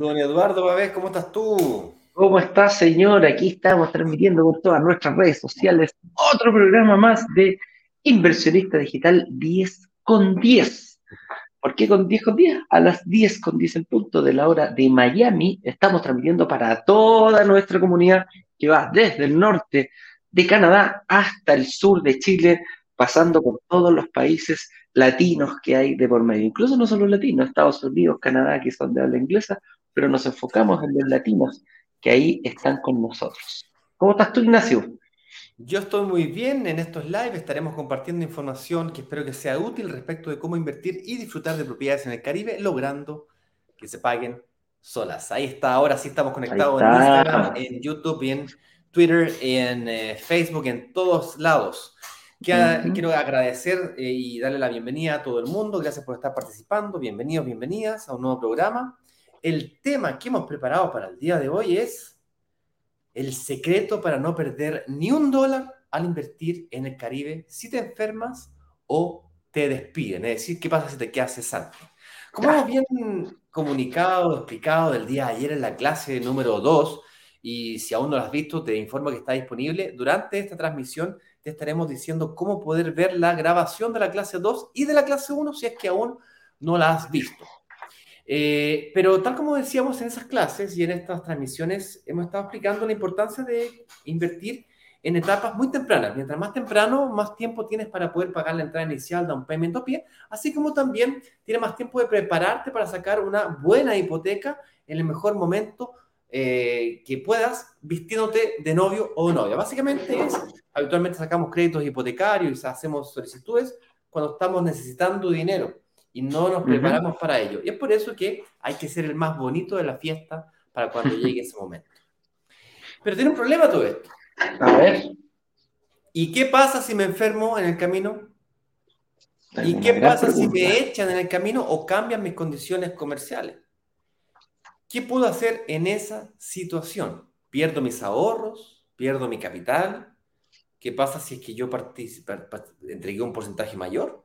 Don Eduardo Babés, ¿cómo estás tú? ¿Cómo estás, señor? Aquí estamos transmitiendo por todas nuestras redes sociales otro programa más de Inversionista Digital 10 con 10. ¿Por qué con 10 con 10? A las 10 con 10 en punto de la hora de Miami estamos transmitiendo para toda nuestra comunidad que va desde el norte de Canadá hasta el sur de Chile, pasando por todos los países latinos que hay de por medio. Incluso no solo latinos, Estados Unidos, Canadá, que son de habla inglesa, pero nos enfocamos en los latinos que ahí están con nosotros. ¿Cómo estás tú, Ignacio? Yo estoy muy bien. En estos live estaremos compartiendo información que espero que sea útil respecto de cómo invertir y disfrutar de propiedades en el Caribe, logrando que se paguen solas. Ahí está, ahora sí estamos conectados en Instagram, en YouTube, en Twitter, en eh, Facebook, en todos lados. Quiero agradecer eh, y darle la bienvenida a todo el mundo. Gracias por estar participando. Bienvenidos, bienvenidas a un nuevo programa el tema que hemos preparado para el día de hoy es el secreto para no perder ni un dólar al invertir en el Caribe si te enfermas o te despiden. Es decir, ¿qué pasa si te quedas cesante? Como hemos bien comunicado, explicado del día de ayer en la clase número 2, y si aún no lo has visto, te informo que está disponible. Durante esta transmisión te estaremos diciendo cómo poder ver la grabación de la clase 2 y de la clase 1 si es que aún no la has visto. Eh, pero tal como decíamos en esas clases y en estas transmisiones, hemos estado explicando la importancia de invertir en etapas muy tempranas. Mientras más temprano, más tiempo tienes para poder pagar la entrada inicial de un payment a pie, así como también tienes más tiempo de prepararte para sacar una buena hipoteca en el mejor momento eh, que puedas vistiéndote de novio o novia. Básicamente es, habitualmente sacamos créditos hipotecarios y hacemos solicitudes cuando estamos necesitando dinero y no nos preparamos para ello. Y es por eso que hay que ser el más bonito de la fiesta para cuando llegue ese momento. Pero tiene un problema todo esto. A ver. ¿Y qué pasa si me enfermo en el camino? ¿Y qué pasa si me echan en el camino o cambian mis condiciones comerciales? ¿Qué puedo hacer en esa situación? ¿Pierdo mis ahorros? ¿Pierdo mi capital? ¿Qué pasa si es que yo entregué un porcentaje mayor?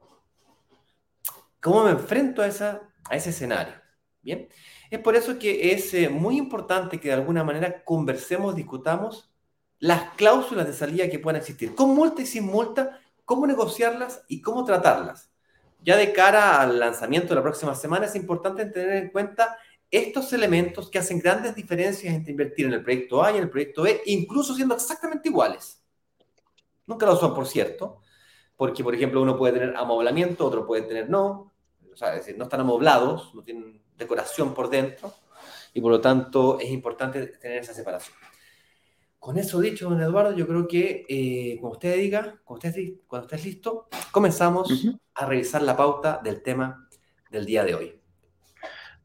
¿Cómo me enfrento a, esa, a ese escenario? Bien, es por eso que es eh, muy importante que de alguna manera conversemos, discutamos las cláusulas de salida que puedan existir, con multa y sin multa, cómo negociarlas y cómo tratarlas. Ya de cara al lanzamiento de la próxima semana es importante tener en cuenta estos elementos que hacen grandes diferencias entre invertir en el proyecto A y en el proyecto B, incluso siendo exactamente iguales. Nunca lo son, por cierto, porque, por ejemplo, uno puede tener amoblamiento, otro puede tener no, o sea, es decir, no están amoblados, no tienen decoración por dentro, y por lo tanto es importante tener esa separación. Con eso dicho, don Eduardo, yo creo que eh, cuando usted diga, cuando estés, cuando estés listo, comenzamos a revisar la pauta del tema del día de hoy.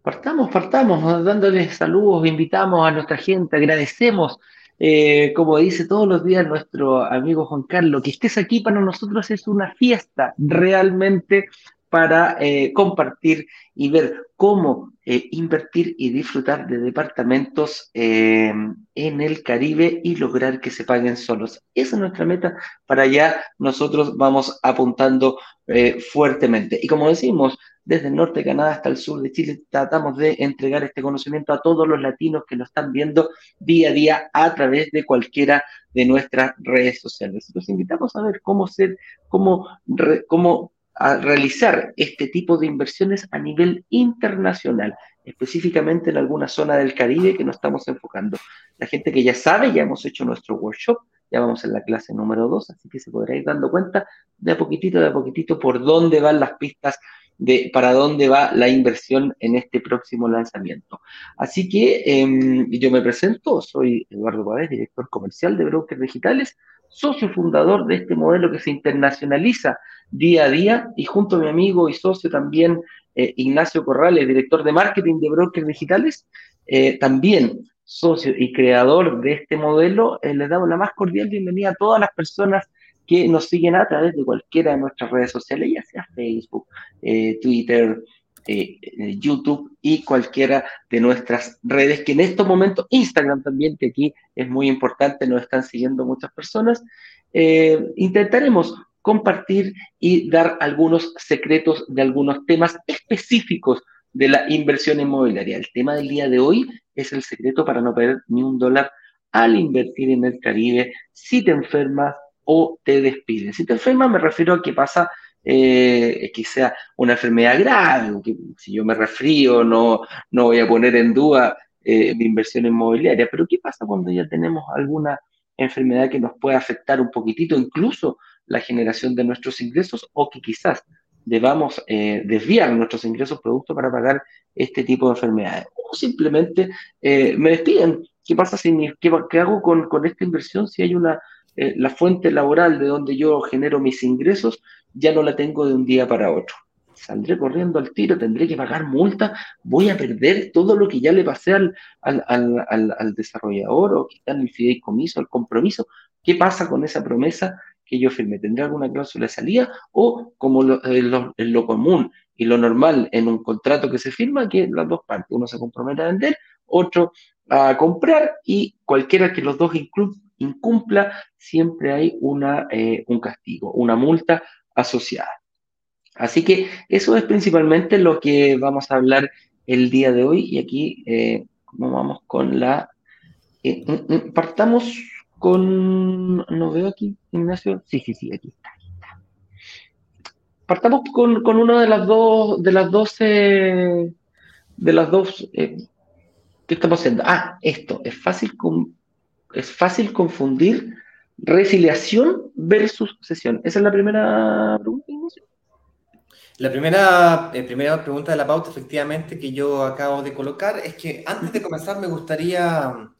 Partamos, partamos, dándoles saludos, invitamos a nuestra gente, agradecemos, eh, como dice todos los días nuestro amigo Juan Carlos, que estés aquí para nosotros es una fiesta realmente para eh, compartir y ver cómo eh, invertir y disfrutar de departamentos eh, en el Caribe y lograr que se paguen solos. Esa es nuestra meta. Para allá nosotros vamos apuntando fuertemente. Y como decimos, desde el norte de Canadá hasta el sur de Chile, tratamos de entregar este conocimiento a todos los latinos que nos están viendo día a día a través de cualquiera de nuestras redes sociales. Los invitamos a ver cómo ser, cómo, cómo a realizar este tipo de inversiones a nivel internacional, específicamente en alguna zona del Caribe que nos estamos enfocando. La gente que ya sabe, ya hemos hecho nuestro workshop, ya vamos en la clase número 2, así que se podrá ir dando cuenta de a poquitito, de a poquitito, por dónde van las pistas de para dónde va la inversión en este próximo lanzamiento. Así que em, yo me presento, soy Eduardo Pávez, director comercial de Brokers Digitales, socio fundador de este modelo que se internacionaliza día a día y junto a mi amigo y socio también eh, Ignacio Corrales, director de marketing de Brokers Digitales, eh, también socio y creador de este modelo, eh, les damos la más cordial bienvenida a todas las personas que nos siguen a través de cualquiera de nuestras redes sociales, ya sea Facebook, Twitter, YouTube y cualquiera de nuestras redes, que en estos momentos, Instagram también, que aquí es muy importante, nos están siguiendo muchas personas. intentaremos compartir y dar algunos secretos de algunos temas específicos de la inversión inmobiliaria. El tema del día de hoy es el secreto para no perder ni un dólar al invertir en el Caribe si te enfermas o te despiden. Si te enfermas me refiero a que pasa eh, una enfermedad grave, si yo me resfrío no, no voy a poner en duda eh, mi inversión inmobiliaria, pero ¿qué pasa cuando ya tenemos alguna enfermedad que nos puede afectar un poquitito, incluso la generación de nuestros ingresos o que quizás debamos eh, desviar nuestros ingresos producto para pagar este tipo de enfermedades. O simplemente eh, me despiden. ¿Qué pasa si qué, hago con, con, esta inversión si hay una eh, la fuente laboral de donde yo genero mis ingresos ya no la tengo de un día para otro? Saldré corriendo al tiro, tendré que pagar multa, voy a perder todo lo que ya le pasé al, al, al, al desarrollador o en el fideicomiso, el compromiso. ¿Qué pasa con esa promesa que yo firme tendrá alguna cláusula de salida o como lo, eh, lo, común y lo normal en un contrato que se firma, que las dos partes, uno se compromete a vender, otro a comprar y cualquiera que los dos incumpla, siempre hay una, eh, un castigo, una multa asociada. Así que eso es principalmente lo que vamos a hablar el día de hoy y aquí eh, vamos con la... Mm, mm, partamos con. No veo aquí, Ignacio. Sí, sí, sí, aquí está. Partamos con, con una de las dos, de las de las dos, eh, ¿qué estamos haciendo? Ah, esto, es fácil, es fácil confundir resiliación versus sesión. Esa es la primera pregunta, Ignacio. La primera, eh, primera pregunta de la pauta, efectivamente, que yo acabo de colocar, es que antes de comenzar me gustaría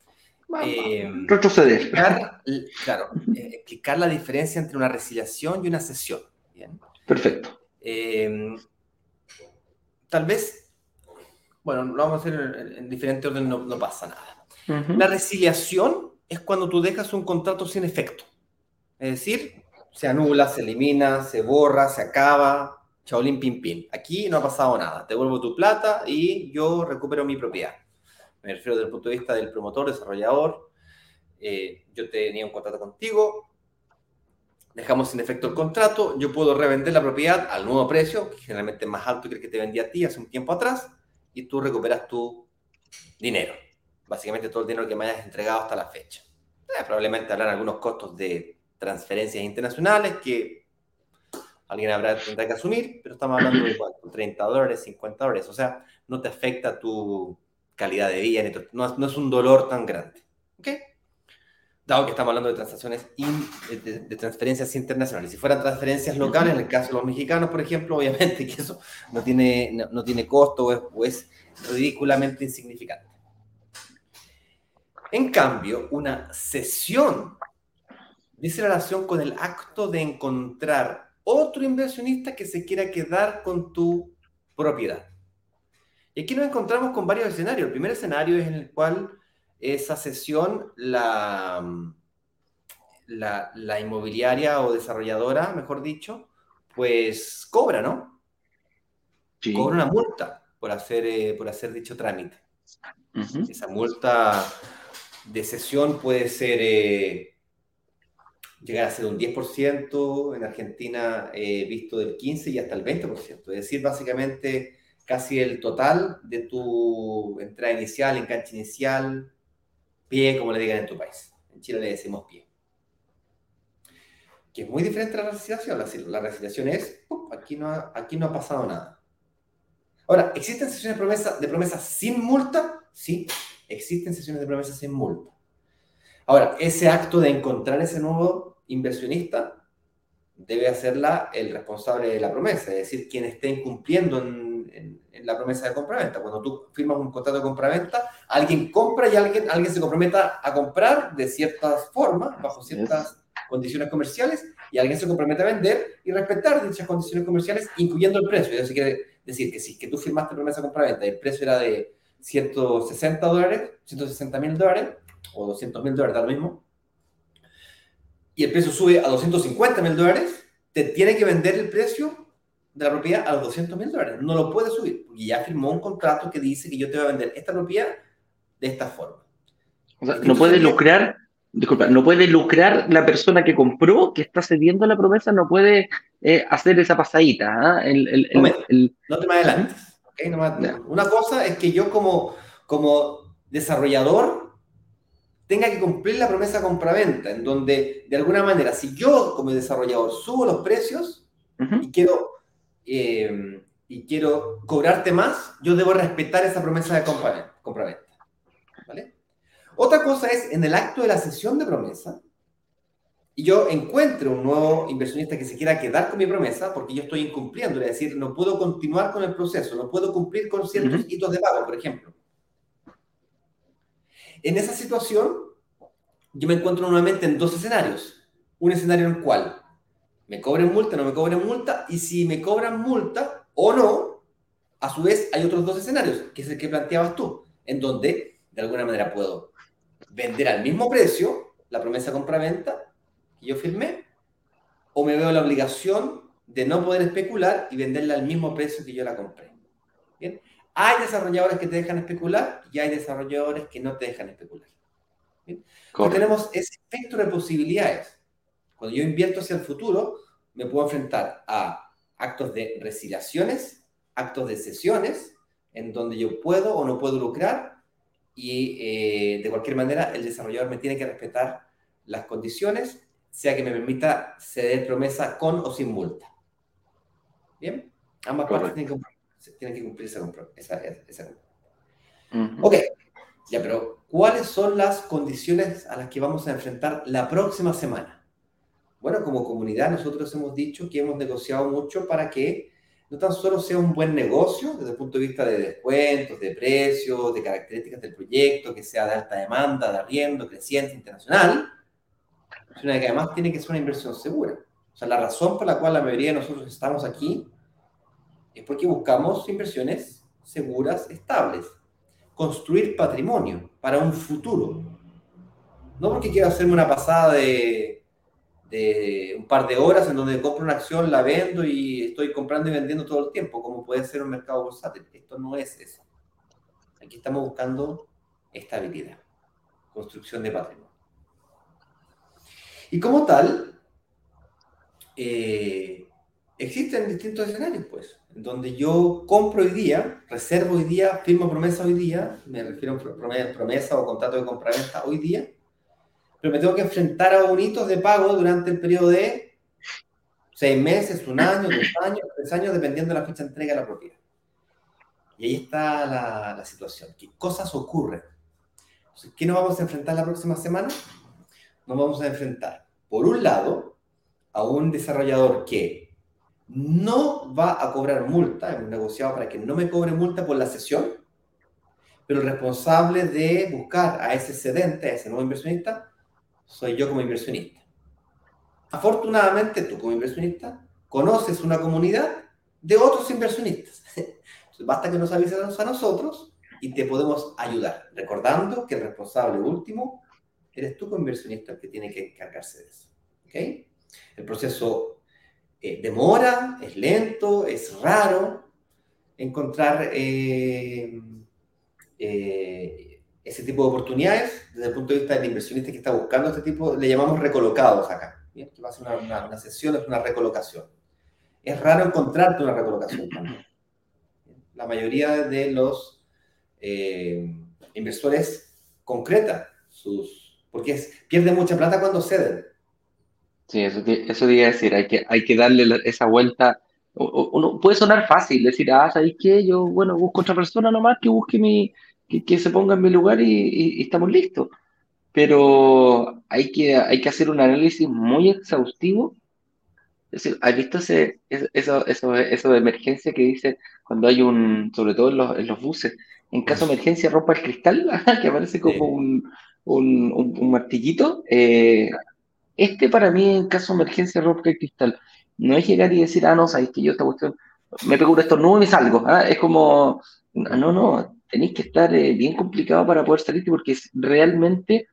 eh, retroceder. Explicar, claro, eh, explicar la diferencia entre una resiliación y una cesión. Perfecto. Em, tal vez, bueno, lo vamos a hacer en, diferente orden, no, pasa nada. La resiliación es cuando tú dejas un contrato sin efecto. Es decir, se anula, se elimina, se borra, se acaba, chaolín pim pim. Aquí no ha pasado nada. Te devuelvo tu plata y yo recupero mi propiedad me refiero desde el punto de vista del promotor, desarrollador, eh, yo tenía un contrato contigo, dejamos sin efecto el contrato, yo puedo revender la propiedad al nuevo precio, que generalmente es más alto que el que te vendí a ti hace un tiempo atrás, y tú recuperas tu dinero, básicamente todo el dinero que me hayas entregado hasta la fecha. Eh, probablemente habrán algunos costos de transferencias internacionales que alguien habrá tendrá que asumir, pero estamos hablando de 30 dólares, 50 dólares, o sea, no te afecta tu, calidad de vida, no, es un dolor tan grande. ¿Ok? Dado que estamos hablando de transacciones, de, transferencias internacionales. Si fueran transferencias locales, en el caso de los mexicanos, por ejemplo, obviamente que eso no tiene, no, tiene costo o es, ridículamente insignificante. En cambio, una sesión dice relación con el acto de encontrar otro inversionista que se quiera quedar con tu propiedad. Y aquí nos encontramos con varios escenarios. El primer escenario es en el cual esa sesión, la, la, inmobiliaria o desarrolladora, mejor dicho, pues cobra, ¿no? Cobra una multa por hacer, eh, por hacer dicho trámite. Esa multa de sesión puede ser, eh, llegar a ser un 10%, en Argentina eh, visto del 15% y hasta el 20%. Es decir, básicamente casi el total de tu entrada inicial, enganche inicial, pie, como le digan en tu país. En Chile le decimos pie. Que es muy diferente a la resiliación. La, resiliación es, aquí, no ha, aquí no ha pasado nada. Ahora, ¿existen sesiones de promesa, de promesa sin multa? Sí, existen sesiones de promesa sin multa. Ahora, ese acto de encontrar ese nuevo inversionista debe hacerla el responsable de la promesa, es decir, quien esté incumpliendo en en, la promesa de compraventa. Cuando tú firmas un contrato de compraventa, alguien compra y alguien, alguien se comprometa a comprar de ciertas formas, bajo ciertas condiciones comerciales, y alguien se compromete a vender y respetar dichas condiciones comerciales, incluyendo el precio. Eso quiere decir que si que tú firmaste promesa de compraventa y el precio era de 160 dólares, 160 mil dólares, o 200 mil dólares, da lo mismo, y el precio sube a 250 mil dólares, te tiene que vender el precio de la propiedad a los 200 mil dólares. No lo puede subir, porque ya firmó un contrato que dice que yo te voy a vender esta propiedad de esta forma. O sea, no puede lucrar, disculpa, no puede lucrar la persona que compró, que está cediendo la promesa, no puede eh, hacer esa pasadita. ¿ah? no, te me adelantes. Una cosa es que yo como, como desarrollador tenga que cumplir la promesa compra-venta, en donde de alguna manera, si yo como desarrollador subo los precios y quiero eh, y quiero cobrarte más, yo debo respetar esa promesa de compra-venta. ¿vale? Otra cosa es en el acto de la sesión de promesa, y yo encuentro un nuevo inversionista que se quiera quedar con mi promesa porque yo estoy incumpliendo, es decir, no puedo continuar con el proceso, no puedo cumplir con ciertos hitos de pago, por ejemplo. En esa situación, yo me encuentro nuevamente en dos escenarios. Un escenario en el cual me cobren multa, no me cobren multa, y si me cobran multa o no, a su vez hay otros dos escenarios, que es el que planteabas tú, en donde de alguna manera puedo vender al mismo precio la promesa compra-venta que yo firmé, o me veo la obligación de no poder especular y venderla al mismo precio que yo la compré. ¿Bien? Hay desarrolladores que te dejan especular y hay desarrolladores que no te dejan especular. ¿Bien? tenemos ese espectro de posibilidades. Cuando yo invierto hacia el futuro, me puedo enfrentar a actos de resiliaciones, actos de sesiones, en donde yo puedo o no puedo lucrar y eh, de cualquier manera el desarrollador me tiene que respetar las condiciones, sea que me permita ceder promesa con o sin multa. ¿Bien? Ambas partes tienen que, cumplir esa, esa, Ok, ya, pero ¿cuáles son las condiciones a las que vamos a enfrentar la próxima semana? Bueno, como comunidad nosotros hemos dicho que hemos negociado mucho para que no tan solo sea un buen negocio desde el punto de vista de descuentos, de precios, de características del proyecto, que sea de alta demanda, de arriendo, creciente, internacional, sino que además tiene que ser una inversión segura. O sea, la razón por la cual la mayoría de nosotros estamos aquí es porque buscamos inversiones seguras, estables. Construir patrimonio para un futuro. No porque quiero hacerme una pasada de de un par de horas en donde compro una acción, la vendo y estoy comprando y vendiendo todo el tiempo, como puede ser un mercado bursátil. Esto no es eso. Aquí estamos buscando estabilidad, construcción de patrimonio. Y como tal, eh, existen distintos escenarios, pues, en donde yo compro hoy día, reservo hoy día, firmo promesa hoy día, me refiero a promesa o contrato de compra-venta hoy día, pero me tengo que enfrentar a hito de pago durante el periodo de seis meses, un año, dos años, tres años, dependiendo de la fecha de entrega de la propiedad. Y ahí está la, la situación. ¿Qué cosas ocurren? ¿Qué nos vamos a enfrentar la próxima semana? Nos vamos a enfrentar, por un lado, a un desarrollador que no va a cobrar multa, hemos negociado para que no me cobre multa por la sesión, pero el responsable de buscar a ese cedente, a ese nuevo inversionista, soy yo como inversionista. Afortunadamente, tú como inversionista conoces una comunidad de otros inversionistas. Basta que nos avises a nosotros y te podemos ayudar, recordando que el responsable último eres tú como inversionista que tiene que encargarse de eso. ¿okay? El proceso eh, demora, es lento, es raro encontrar eh, eh, ese tipo de oportunidades desde el punto de vista del inversionista que está buscando este tipo, le llamamos recolocados acá, ¿bien? que va a ser una, una, sesión, es una recolocación. Es raro encontrarte una recolocación también. La mayoría de los eh, inversores concretan sus, porque es, pierden mucha plata cuando ceden. Sí, eso, eso diría decir, hay que, hay que darle esa vuelta. Uno puede sonar fácil, decir, ah, ¿sabéis qué? Yo, bueno, busco otra persona nomás que busque mi, que, se ponga en mi lugar y, estamos listos. Pero hay que, hay que hacer un análisis muy exhaustivo. Es decir, ¿has visto ese, eso, eso, eso de emergencia que dice cuando hay un, sobre todo en los, en los buses, en caso de emergencia rompa el cristal, que aparece como un, un, un, martillito? Eh, este para mí, en caso de emergencia, rompa el cristal. No es llegar y decir, ah, no, sabes que yo esta cuestión, me pego un estornudo y me salgo. ¿ah? Es como, no, no, tenéis que estar eh, bien complicado para poder salirte porque es realmente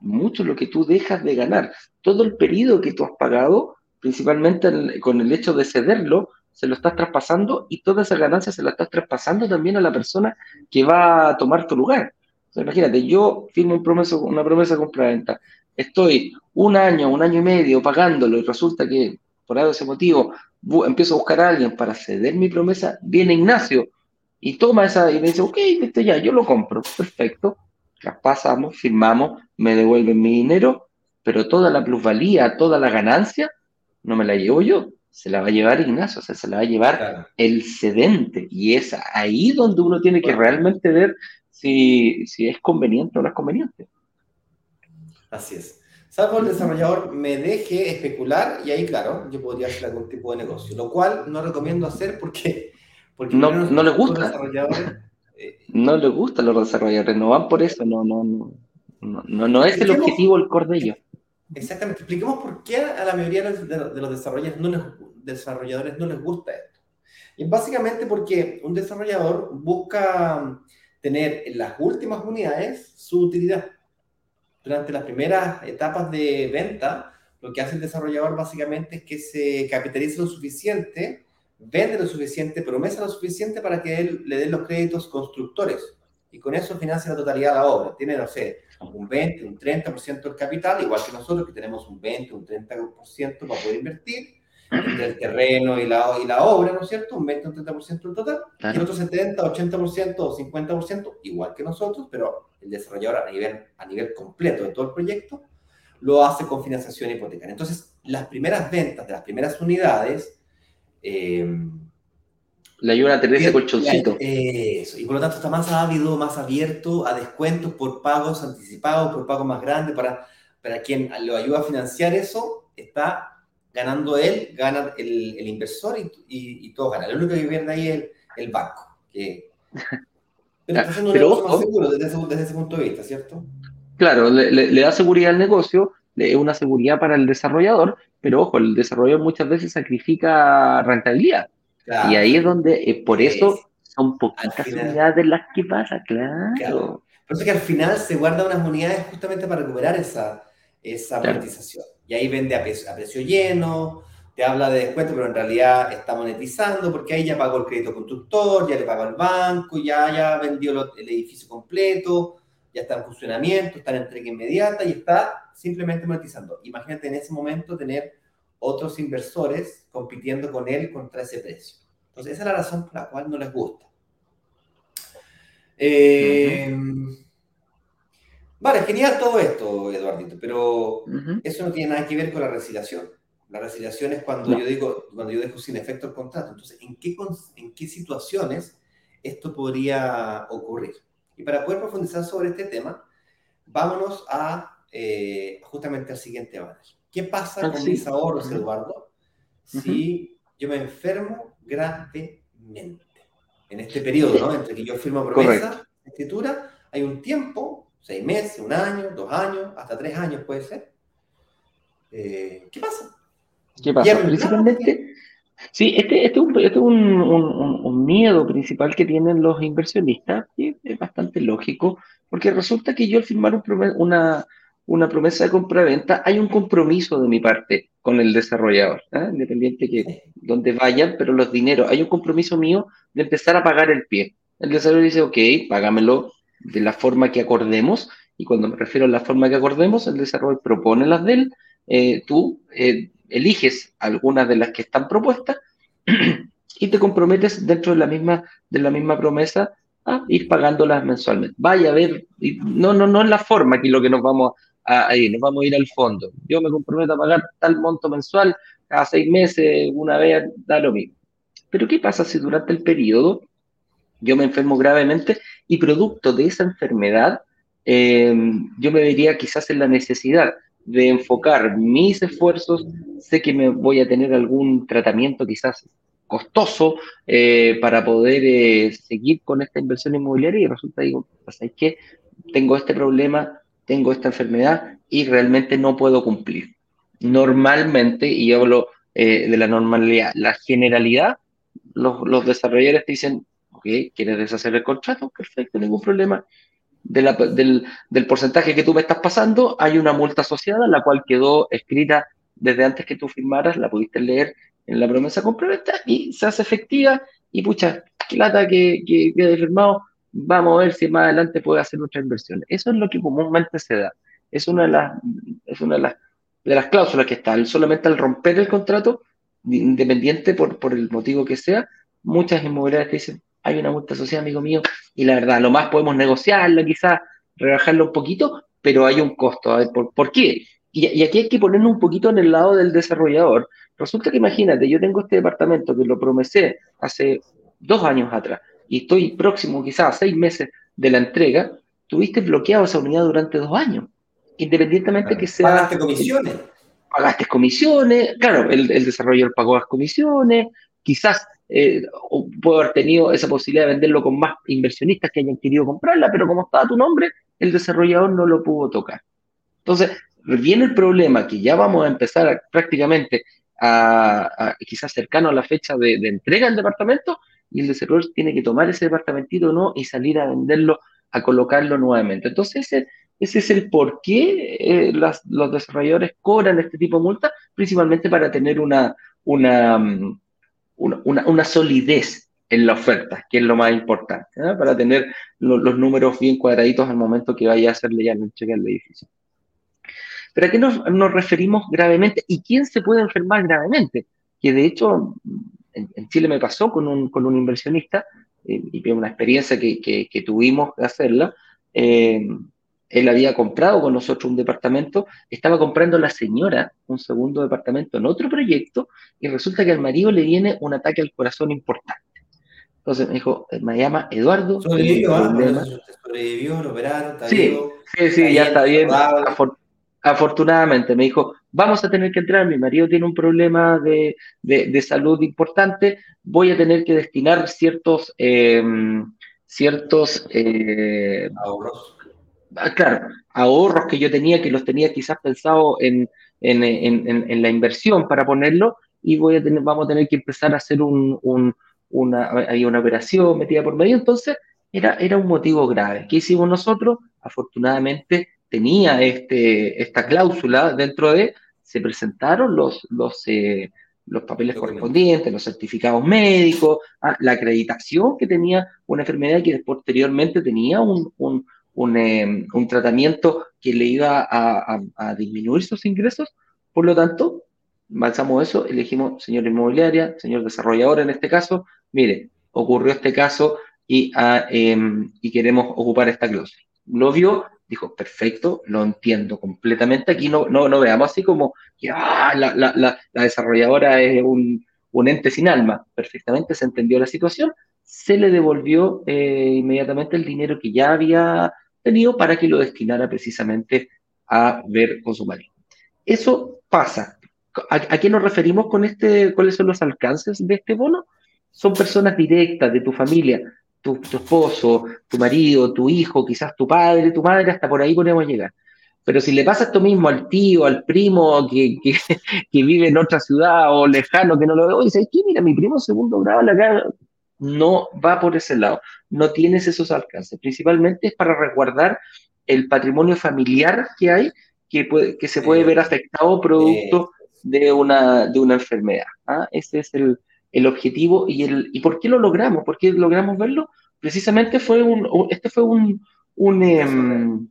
mucho lo que tú dejas de ganar. Todo el periodo que tú has pagado, principalmente con el hecho de cederlo, se lo estás traspasando y toda esa ganancia se la estás traspasando también a la persona que va a tomar tu lugar. imagínate, yo firmo un promeso, una promesa de compra-venta, estoy un año, un año y medio pagándolo y resulta que por algo ese motivo empiezo a buscar a alguien para ceder mi promesa, viene Ignacio y toma esa y me dice, ok, ya, yo lo compro, perfecto, traspasamos, firmamos, me devuelven mi dinero, pero toda la plusvalía, toda la ganancia, no me la llevo yo, se la va a llevar Ignacio, o sea, se la va a llevar el cedente. Y es ahí donde uno tiene que realmente ver si, es conveniente o no es conveniente. Así es. Salvo el desarrollador me deje especular y ahí, claro, yo podría hacer algún tipo de negocio, lo cual no recomiendo hacer porque, porque no, no les gusta. Eh, no les gusta los desarrolladores, no van por eso, no, no, no, no, no es el objetivo el core de ellos. Exactamente. Expliquemos por qué a la mayoría de los desarrolladores no les, desarrolladores no les gusta esto. Y básicamente porque un desarrollador busca tener en las últimas unidades su utilidad. Durante las primeras etapas de venta, lo que hace el desarrollador básicamente es que se capitalice lo suficiente, vende lo suficiente, promesa lo suficiente para que él le den los créditos constructores. Y con eso financia la totalidad de la obra. Tiene, no sé, un 20, un 30% del capital, igual que nosotros que tenemos un 20, un 30% para poder invertir entre el terreno y la, y la obra, ¿no es cierto? Un 20, un 30% del total. Y el otro 70, 80% o 50%, igual que nosotros, pero el desarrollador a nivel, a nivel completo de todo el proyecto, lo hace con financiación hipotecaria. Entonces, las primeras ventas de las primeras unidades... Eh, le ayuda a tener ese colchoncito. Eso, y por lo tanto está más ávido, más abierto a descuentos por pagos anticipados, por pagos más grandes, para, para quien lo ayuda a financiar eso, está ganando él, gana el, el inversor y, y, y, todos ganan. Lo único que pierde ahí es el, banco. Que, pero está haciendo un negocio más seguro desde ese, desde ese, punto de vista, ¿cierto? Claro, le, le, da seguridad al negocio, es una seguridad para el desarrollador, pero ojo, el desarrollador muchas veces sacrifica rentabilidad. Y ahí es donde, eh, por eso son poquitas unidades las que pasa, claro. claro. Por eso que al final se guarda unas unidades justamente para recuperar esa, esa monetización. Y ahí vende a precio, a precio, lleno, te habla de descuento, pero en realidad está monetizando porque ahí ya pagó el crédito constructor, ya le pagó al banco, ya, ya vendió el edificio completo, ya está en funcionamiento, está en entrega inmediata y está simplemente monetizando. Imagínate en ese momento tener otros inversores compitiendo con él contra ese precio. Entonces, esa es la razón por la cual no les gusta. Eh, Vale, genial todo esto, Eduardito, pero eso no tiene nada que ver con la resiliación. La resiliación es cuando yo digo, cuando yo dejo sin efecto el contrato. Entonces, ¿en qué, ¿en qué situaciones esto podría ocurrir? Y para poder profundizar sobre este tema, vámonos a eh, justamente al siguiente banner. ¿Qué pasa ah, con mis ahorros, Eduardo, si yo me enfermo gravemente? En este periodo, ¿no? Entre que yo firmo promesa, escritura, hay un tiempo seis meses, un año, dos años, hasta tres años puede ser. Eh, ¿Qué pasa? ¿Qué pasa? Principalmente, sí, este, este, este es un, un, miedo principal que tienen los inversionistas, y es bastante lógico, porque resulta que yo al firmar una, una promesa de compra-venta, hay un compromiso de mi parte con el desarrollador, ¿eh? independiente que donde vayan, pero los dineros, hay un compromiso mío de empezar a pagar el pie. El desarrollador dice, ok, págamelo de la forma que acordemos, y cuando me refiero a la forma que acordemos, el desarrollo propone las de él, eh, tú eh, eliges algunas de las que están propuestas y te comprometes dentro de la misma, de la misma promesa a ir pagándolas mensualmente. Vaya a ver, no, no, no es la forma aquí lo que nos vamos a, ir, nos vamos a ir al fondo. Yo me comprometo a pagar tal monto mensual cada seis meses, una vez, da lo mismo. Pero ¿qué pasa si durante el periodo yo me enfermo gravemente y producto de esa enfermedad, eh, yo me vería quizás en la necesidad de enfocar mis esfuerzos, sé que me voy a tener algún tratamiento quizás costoso eh, para poder eh, seguir con esta inversión inmobiliaria y resulta, digo, pues es que tengo este problema, tengo esta enfermedad y realmente no puedo cumplir. Normalmente, y hablo de la normalidad, la generalidad, los, los desarrolladores te dicen, ¿quieres deshacer el contrato? Perfecto, ningún problema. del, del, porcentaje que tú me estás pasando, hay una multa asociada, la cual quedó escrita desde antes que tú firmaras, la pudiste leer en la promesa compraventa y se hace efectiva y pucha, qué lata que, que quede firmado, vamos a ver si más adelante puede hacer otra inversión. Eso es lo que comúnmente se da. Es una de las, es una de las, de las cláusulas que está. Solamente al romper el contrato, independiente por, por el motivo que sea, muchas inmobiliarias te dicen, hay una multa social, amigo mío, y la verdad, lo más podemos negociarla, quizás rebajarlo un poquito, pero hay un costo. A ver, ¿por, ¿por qué? Y, y, aquí hay que ponernos un poquito en el lado del desarrollador. Resulta que imagínate, yo tengo este departamento que lo promesé hace dos años atrás y estoy próximo quizás a seis meses de la entrega, tuviste bloqueado esa unidad durante dos años, independientemente que sea... Pagaste comisiones. Pagaste comisiones, claro, el, el desarrollador pagó las comisiones, quizás eh, puedo haber tenido esa posibilidad de venderlo con más inversionistas que hayan querido comprarla, pero como estaba tu nombre, el desarrollador no lo pudo tocar. Entonces, viene el problema que ya vamos a empezar prácticamente a, quizás cercano a la fecha de, entrega del departamento y el desarrollador tiene que tomar ese departamentito no y salir a venderlo, a colocarlo nuevamente. Entonces, ese, ese es el por qué eh, los desarrolladores cobran este tipo de multas, principalmente para tener una, una, mm, una, una, solidez en la oferta, que es lo más importante, para tener los números bien cuadraditos al momento que vaya a hacerle ya el cheque al edificio. Pero ¿a qué nos, nos, referimos gravemente? ¿Y quién se puede enfermar gravemente? Que de hecho en, Chile me pasó con un, con un inversionista, eh, y una experiencia que, que, tuvimos de hacerla. Eh, él había comprado con nosotros un departamento, estaba comprando la señora un segundo departamento en otro proyecto, y resulta que al marido le viene un ataque al corazón importante. Entonces me dijo, me llama Eduardo. Sobrevivió, ¿ah? sobrevivió, lo operaron, está sí, sí, sí, ya está bien afortunadamente me dijo, vamos a tener que entrar, mi marido tiene un problema de, de, salud importante, voy a tener que destinar ciertos, em, ciertos eh, ahorros. Ah, claro, ahorros que yo tenía, que los tenía quizás pensado en, en, en, en la inversión para ponerlo, y voy a tener, vamos a tener que empezar a hacer un, un, una, hay una operación metida por medio, entonces era, era un motivo grave. ¿Qué hicimos nosotros? Afortunadamente tenía este, esta cláusula dentro de, se presentaron los, los, eh, los papeles correspondientes, los certificados médicos, ah, la acreditación que tenía una enfermedad que posteriormente tenía un, un, un, eh, un tratamiento que le iba a, a, disminuir sus ingresos. Por lo tanto, avanzamos eso, elegimos señor inmobiliaria, señor desarrollador en este caso, mire, ocurrió este caso y, ah, em, y queremos ocupar esta cláusula. Lo vio, dijo, perfecto, lo entiendo completamente. Aquí no, no, no veamos así como que ah, la, la, la, desarrolladora es un, un, ente sin alma. Perfectamente se entendió la situación, se le devolvió eh, inmediatamente el dinero que ya había tenido para que lo destinara precisamente a ver con su marido. Eso pasa. ¿A, ¿A, qué nos referimos con este? ¿Cuáles son los alcances de este bono? Son personas directas de tu familia, tu, esposo, tu marido, tu hijo, quizás tu padre, tu madre, hasta por ahí podemos llegar. Pero si le pasa esto mismo al tío, al primo que, que, que vive en otra ciudad o lejano, que no lo ve, oye, ¿sabes qué? Mira, mi primo segundo grado la cara no va por ese lado, no tienes esos alcances. Principalmente es para resguardar el patrimonio familiar que hay, que, puede, que se puede ver afectado producto de una, de una enfermedad. ¿ah? Ese es el, el objetivo y, el, y por qué lo logramos, por qué logramos verlo. Precisamente fue un, este fue un, un, em,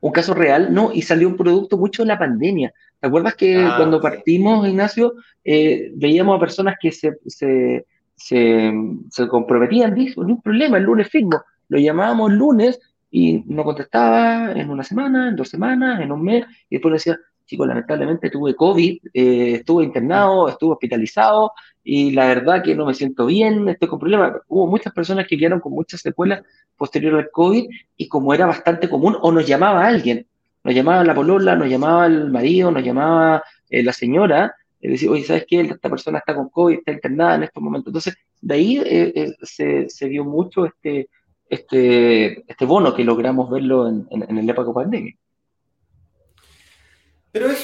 un caso real, ¿no? Y salió un producto mucho de la pandemia. ¿Te acuerdas que ah, cuando partimos, Ignacio, eh, veíamos a personas que se, se, se, se comprometían, dijo, no hay problema, el lunes firmo. Lo llamábamos lunes y no contestaba en una semana, en dos semanas, en un mes, y después decía, chicos, lamentablemente tuve COVID, eh, estuve internado, estuve hospitalizado y la verdad que no me siento bien, estoy con problemas. Hubo muchas personas que quedaron con muchas secuelas posterior al COVID y como era bastante común, o nos llamaba alguien, nos llamaba la polola, nos llamaba el marido, nos llamaba eh, la señora, y decía, oye, ¿sabes qué? Esta persona está con COVID, está internada en estos momentos. Entonces, de ahí eh, se, se, vio mucho este, este, este bono que logramos verlo en, en, en el época pandemia.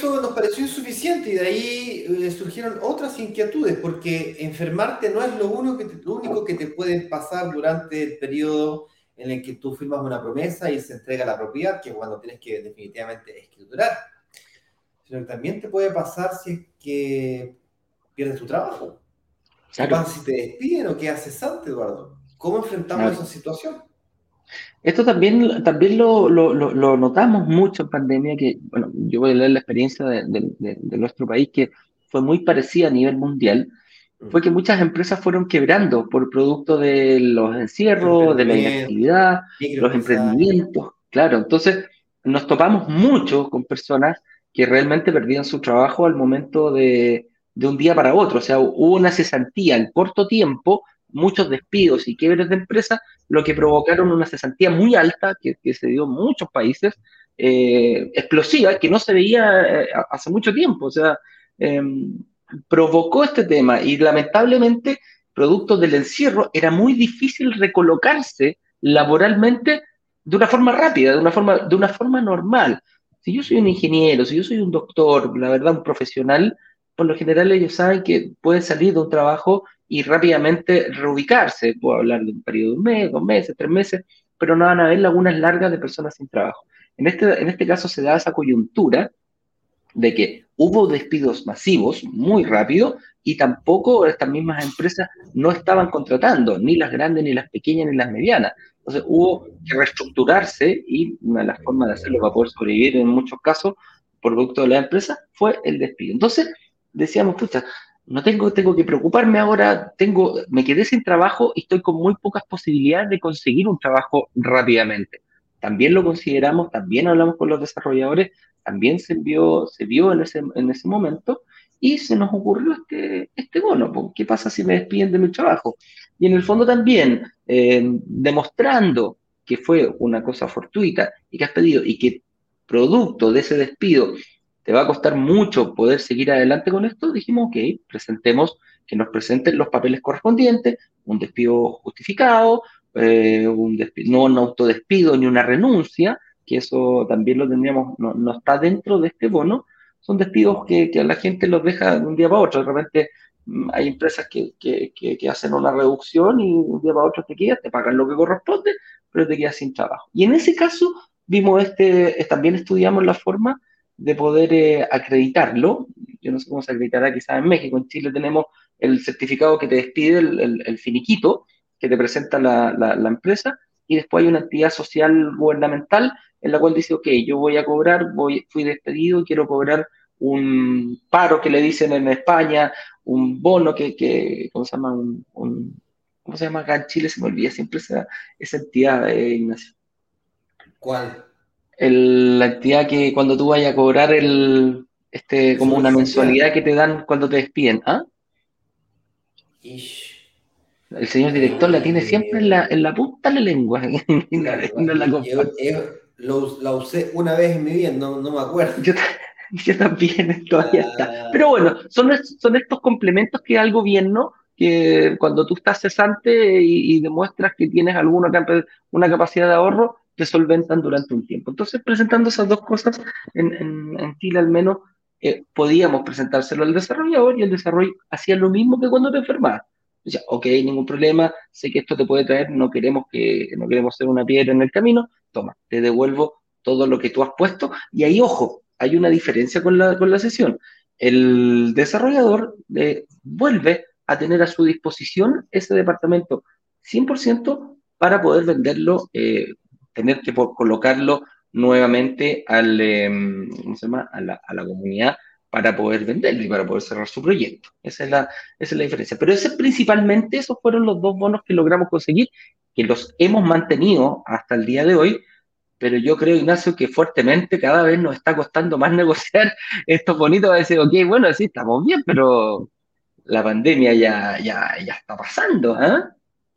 Eso nos pareció insuficiente y de ahí eh, surgieron otras inquietudes, porque enfermarte no es lo único que te, lo único que te puede pasar durante el periodo en el que tú firmas una promesa y se entrega la propiedad, que es cuando tienes que definitivamente escriturar, sino que también te puede pasar si es que pierdes tu trabajo. ¿Qué pasa si te despiden o quedas cesante, Eduardo? ¿Cómo enfrentamos esa situación? Esto también, también lo, lo, lo, notamos mucho en pandemia, que, bueno, yo voy a leer la experiencia de, de, nuestro país, que fue muy parecida a nivel mundial, fue que muchas empresas fueron quebrando por producto de los encierros, de la inactividad, los emprendimientos. Claro, entonces nos topamos mucho con personas que realmente perdían su trabajo al momento de, de un día para otro. O sea, hubo una cesantía en corto tiempo, muchos despidos y quiebres de empresas, lo que provocaron una cesantía muy alta que, se dio en muchos países, eh, explosiva, que no se veía eh, hace mucho tiempo. O sea, em, provocó este tema y lamentablemente, producto del encierro, era muy difícil recolocarse laboralmente de una forma rápida, de una forma, de una forma normal. Si yo soy un ingeniero, si yo soy un doctor, la verdad, un profesional, por lo general ellos saben que pueden salir de un trabajo y rápidamente reubicarse. Puedo hablar de un periodo de un mes, dos meses, tres meses, pero no van a haber lagunas largas de personas sin trabajo. En este, en este caso se da esa coyuntura de que hubo despidos masivos muy rápido y tampoco estas mismas empresas no estaban contratando, ni las grandes, ni las pequeñas, ni las medianas. Entonces hubo que reestructurarse y una de las formas de hacerlo para poder sobrevivir en muchos casos, producto de la empresa, fue el despido. Entonces decíamos, pucha, no tengo, tengo que preocuparme ahora, tengo, me quedé sin trabajo y estoy con muy pocas posibilidades de conseguir un trabajo rápidamente. También lo consideramos, también hablamos con los desarrolladores, también se vio, se vio en, ese, en ese momento y se nos ocurrió este, este bono. ¿Qué pasa si me despiden de mi trabajo? Y en el fondo también, eh, demostrando que fue una cosa fortuita y que has pedido y que producto de ese despido te va a costar mucho poder seguir adelante con esto, dijimos, ok, presentemos, que nos presenten los papeles correspondientes, un despido justificado, eh, un no un autodespido ni una renuncia, que eso también lo tendríamos, no, está dentro de este bono, son despidos que, a la gente los deja de un día para otro. De repente mm, hay empresas que, que, hacen una reducción y un día para otro te quedas, te pagan lo que corresponde, pero te quedas sin trabajo. Y en ese caso vimos este, también estudiamos la forma de poder eh, acreditarlo. Yo no sé cómo se acreditará quizás en México. En Chile tenemos el certificado que te despide, el, finiquito, que te presenta la, la, empresa, y después hay una entidad social gubernamental en la cual dice, ok, yo voy a cobrar, fui despedido quiero cobrar un paro que le dicen en España, un bono que, que ¿cómo se llama? Un, ¿Cómo se llama acá en Chile? Se me olvida siempre esa, esa entidad, eh, Ignacio. ¿Cuál? La entidad que cuando tú vayas a cobrar el, este, como una mensualidad que te dan cuando te despiden, ¿ah? El señor director la tiene siempre en la, en la punta de la lengua. la usé una vez en mi vida, no, no me acuerdo. Yo, también, todavía está. Ah. Pero bueno, son, son estos complementos que al gobierno que cuando tú estás cesante y, y demuestras que tienes alguna una capacidad de ahorro, te solventan durante un tiempo. Entonces, presentando esas dos cosas, en, en, Chile al menos eh, podíamos presentárselo al desarrollador y el desarrollo hacía lo mismo que cuando te enfermabas. Decía, ok, ningún problema, sé que esto te puede traer, no queremos que no queremos ser una piedra en el camino, toma, te devuelvo todo lo que tú has puesto y ahí, ojo, hay una diferencia con la, con la sesión. El desarrollador eh, vuelve a tener a su disposición ese departamento 100% para poder venderlo eh, tener que colocarlo nuevamente al, em, A, la, a, la, comunidad para poder venderlo y para poder cerrar su proyecto. Esa es la, esa es la diferencia. Pero ese, principalmente esos fueron los dos bonos que logramos conseguir, que los hemos mantenido hasta el día de hoy, pero yo creo, Ignacio, que fuertemente cada vez nos está costando más negociar estos bonitos. A decir, ok, bueno, sí, estamos bien, pero la pandemia ya, ya, ya está pasando. ¿eh?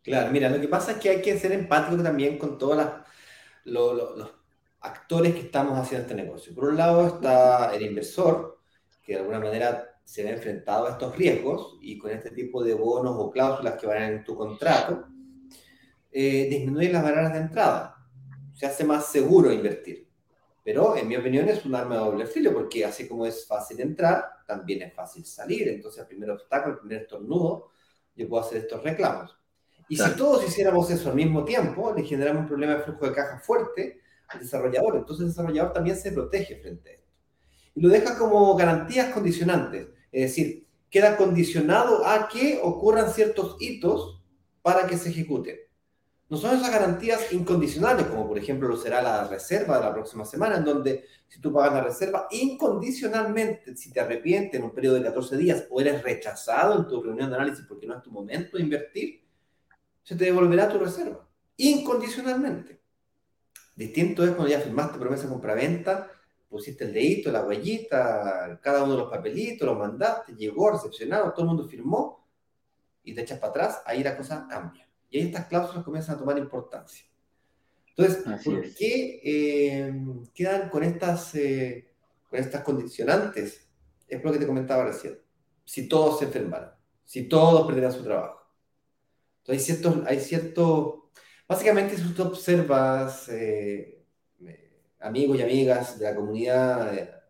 Claro, mira, lo que pasa es que hay que ser empático también con todas las los actores que estamos haciendo este negocio. Por un lado está el inversor, que de alguna manera se ve enfrentado a estos riesgos y con este tipo de bonos o cláusulas que van en tu contrato, eh, disminuye las barreras de entrada. Se hace más seguro invertir. Pero en mi opinión es un arma de doble filo, porque así como es fácil entrar, también es fácil salir. Entonces, el primer obstáculo, el primer estornudo, yo puedo hacer estos reclamos. Y si todos hiciéramos eso al mismo tiempo, le generamos un problema de flujo de caja fuerte al desarrollador. Entonces el desarrollador también se protege frente a esto. Y lo deja como garantías condicionantes. Es decir, queda condicionado a que ocurran ciertos hitos para que se ejecuten. No son esas garantías incondicionales, como por ejemplo lo será la reserva de la próxima semana, en donde si tú pagas la reserva incondicionalmente, si te arrepientes en un periodo de 14 días o eres rechazado en tu reunión de análisis porque no es tu momento de invertir, se te devolverá tu reserva, incondicionalmente. Distinto es cuando ya firmaste promesa compra-venta, pusiste el dedito, la huellita, cada uno de los papelitos, lo mandaste, llegó recepcionado, todo el mundo firmó y te echas para atrás, ahí la cosa cambia. Y ahí estas cláusulas comienzan a tomar importancia. Entonces, ¿por qué eh, quedan con estas, eh, con estas condicionantes? Es lo que te comentaba recién. Si todos se enfermaran, si todos perdieran su trabajo. Entonces, hay cierto, hay cierto básicamente si tú observas eh, amigos y amigas de la comunidad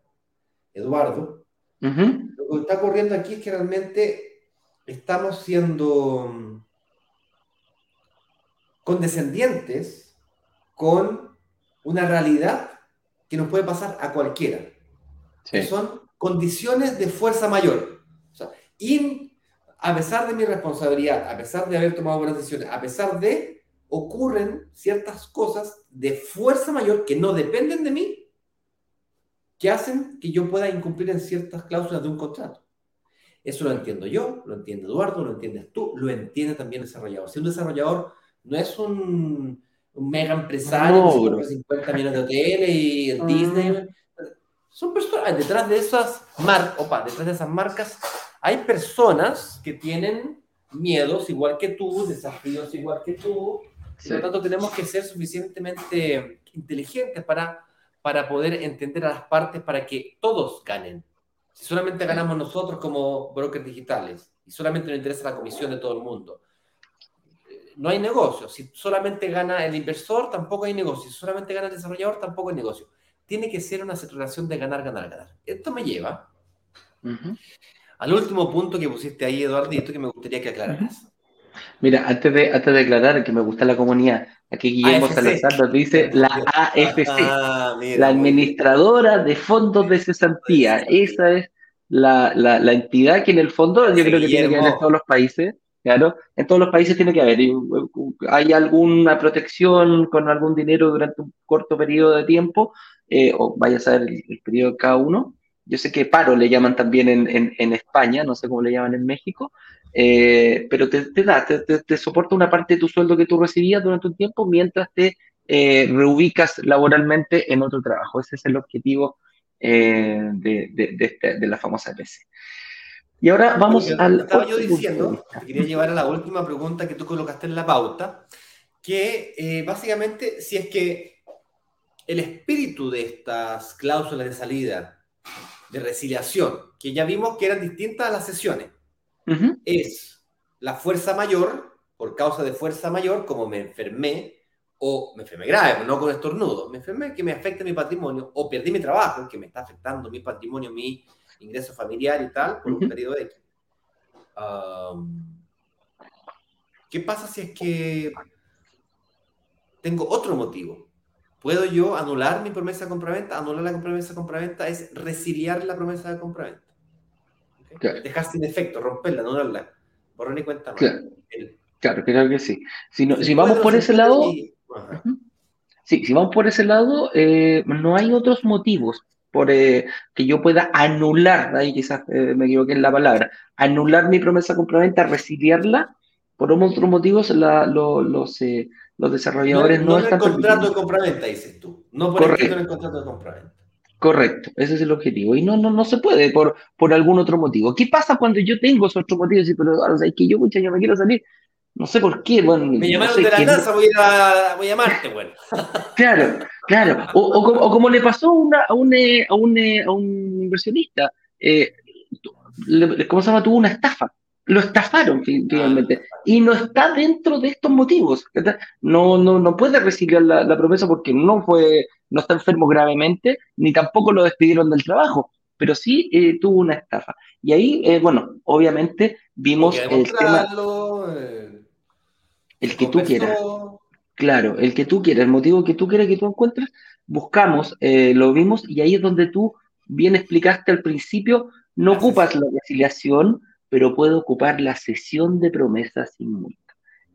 Eduardo, lo que está ocurriendo aquí es que realmente estamos siendo condescendientes con una realidad que nos puede pasar a cualquiera. Que son condiciones de fuerza mayor. y a pesar de mi responsabilidad, a pesar de haber tomado buenas decisiones, a pesar de, ocurren ciertas cosas de fuerza mayor que no dependen de mí, que hacen que yo pueda incumplir en ciertas cláusulas de un contrato. Eso lo entiendo yo, lo entiende Eduardo, lo entiendes tú, lo entiende también el desarrollador. Si un desarrollador no es un, mega empresario no, 50 millones de hoteles y ah. Disney. Son personas, detrás de esas marcas, opa, detrás de esas marcas hay personas que tienen miedos igual que tú, desafíos igual que tú, por lo tanto tenemos que ser suficientemente inteligentes para, para poder entender a las partes para que todos ganen. Si solamente ganamos nosotros como brokers digitales y solamente nos interesa la comisión de todo el mundo, no hay negocio. Si solamente gana el inversor, tampoco hay negocio. Si solamente gana el desarrollador, tampoco hay negocio. Tiene que ser una situación de ganar, ganar, ganar. Esto me lleva al último punto que pusiste ahí, Eduardo, y esto que me gustaría que aclararas. Mira, antes de, antes de aclarar que me gusta la comunidad, aquí Guillermo Salazar nos dice la AFC, ah, la Administradora de Fondos de Cesantía. Esa es la, la, entidad que en el fondo yo creo que tiene que haber en todos los países Claro, en todos los países tiene que haber. Hay alguna protección con algún dinero durante un corto periodo de tiempo, eh, o vaya a ser el, periodo de cada uno. Yo sé que paro le llaman también en, España, no sé cómo le llaman en México, eh, pero te, da, te, soporta una parte de tu sueldo que tú recibías durante un tiempo mientras te eh, reubicas laboralmente en otro trabajo. Ese es el objetivo de, este, de, la famosa EPC. Y ahora vamos al. Estaba yo diciendo, quería llevar a la última pregunta que tú colocaste en la pauta, que eh, básicamente, si es que el espíritu de estas cláusulas de salida, de resiliación, que ya vimos que eran distintas a las sesiones, es la fuerza mayor, por causa de fuerza mayor, como me enfermé, o me enfermé grave, no con estornudo, me enfermé que me afecta mi patrimonio, o perdí mi trabajo, que me está afectando mi patrimonio, mi ingreso familiar y tal, por un periodo X. ¿Qué pasa si es que tengo otro motivo? ¿Puedo yo anular mi promesa de compraventa? Anular la promesa de compraventa es resiliar la promesa de compraventa. Dejar sin efecto, romperla, anularla. Borrón y cuenta. Claro. claro, creo que sí. Si, no, si vamos por ese lado... Sí, si vamos por ese lado, eh, no hay otros motivos por eh, que yo pueda anular, ahí quizás eh, me equivoqué en la palabra, anular mi promesa compraventa, resiliarla, por otros motivos los, eh, los desarrolladores no, no, no están... el contrato de compraventa, dices tú, no por Correcto. el contrato de compraventa. Correcto, ese es el objetivo. Y no, no, no se puede por, por algún otro motivo. ¿Qué pasa cuando yo tengo esos otros motivos? Y, pero, o sea, es que yo, mucha, yo me quiero salir. No sé por qué. Bueno, me llamaron de la NASA, voy a, voy a llamarte, bueno. Claro, claro. O, o, como le pasó una, a, un, eh, a, un, eh, a un inversionista, eh, ¿cómo se llama? Tuvo una estafa. Lo estafaron finalmente. Y no está dentro de estos motivos. No, no, no puede recibir la, la, promesa porque no fue, no está enfermo gravemente, ni tampoco lo despidieron del trabajo. Pero sí eh, tuvo una estafa. Y ahí, bueno, obviamente vimos el tema. el que tú quieras. Claro, el que tú quieras, el motivo que tú quieras que tú encuentres, buscamos, eh, lo vimos y ahí es donde tú bien explicaste al principio, no ocupas la conciliación, pero puede ocupar la sesión de promesas sin multa.